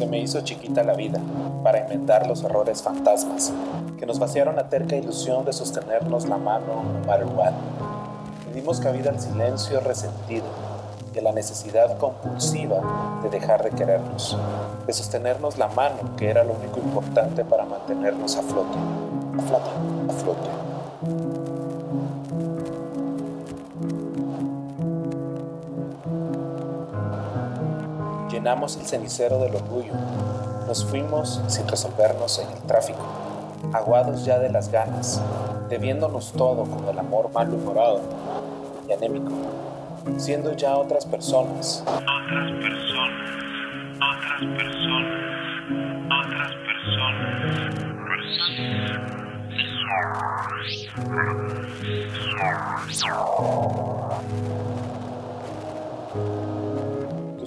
Se me hizo chiquita la vida para enmendar los errores fantasmas que nos vaciaron la terca ilusión de sostenernos la mano no matter dimos cabida al silencio resentido y a la necesidad compulsiva de dejar de querernos, de sostenernos la mano que era lo único importante para mantenernos a flote, a flote, a flote. Llenamos el cenicero del orgullo, nos fuimos sin resolvernos en el tráfico, aguados ya de las ganas, debiéndonos todo con el amor malhumorado y anémico siendo ya otras personas. Otras personas, otras personas, otras personas.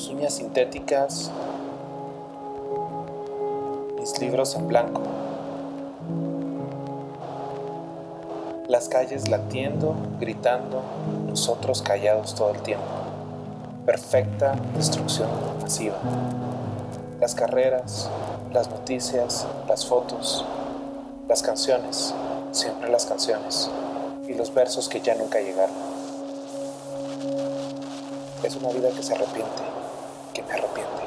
Uñas sintéticas, mis libros en blanco. las calles latiendo, gritando, nosotros callados todo el tiempo. Perfecta destrucción masiva. Las carreras, las noticias, las fotos, las canciones, siempre las canciones, y los versos que ya nunca llegaron. Es una vida que se arrepiente, que me arrepiente.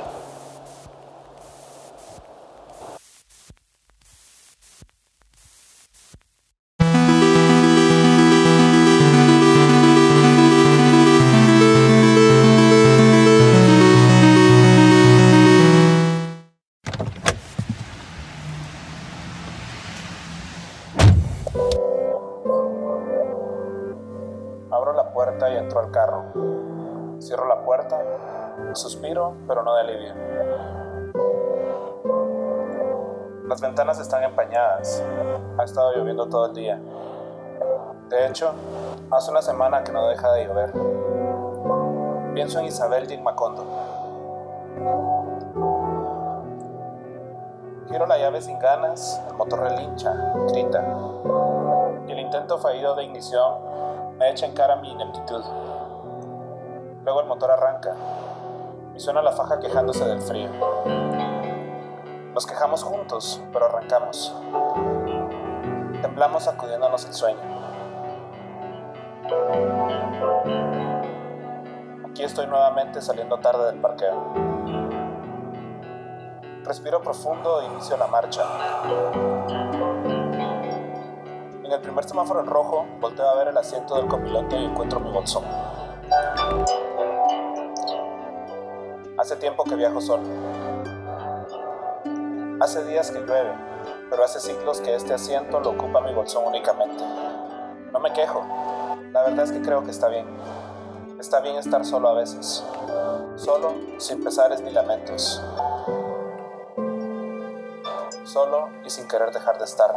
Abro la puerta y entro al carro. Cierro la puerta, suspiro, pero no de alivio. Las ventanas están empañadas. Ha estado lloviendo todo el día. De hecho, hace una semana que no deja de llover. Pienso en Isabel y Macondo. Giro la llave sin ganas, el motor relincha, grita. Y el intento fallido de ignición me echa en cara mi ineptitud. Luego el motor arranca y suena la faja quejándose del frío. Nos quejamos juntos, pero arrancamos. Temblamos sacudiéndonos el sueño. Aquí estoy nuevamente saliendo tarde del parqueo. Respiro profundo e inicio la marcha. En el primer semáforo en rojo, volteo a ver el asiento del copiloto y encuentro mi bolsón. Hace tiempo que viajo solo. Hace días que llueve, pero hace siglos que este asiento lo ocupa mi bolsón únicamente. No me quejo. La verdad es que creo que está bien. Está bien estar solo a veces. Solo, sin pesares ni lamentos. Solo y sin querer dejar de estar.